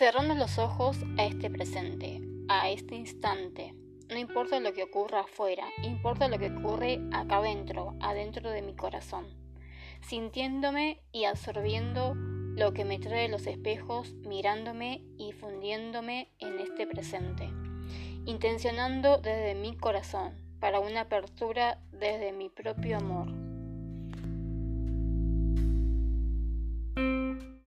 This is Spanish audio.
Cerrando los ojos a este presente, a este instante. No importa lo que ocurra afuera, importa lo que ocurre acá adentro, adentro de mi corazón. Sintiéndome y absorbiendo lo que me trae los espejos, mirándome y fundiéndome en este presente. Intencionando desde mi corazón, para una apertura desde mi propio amor.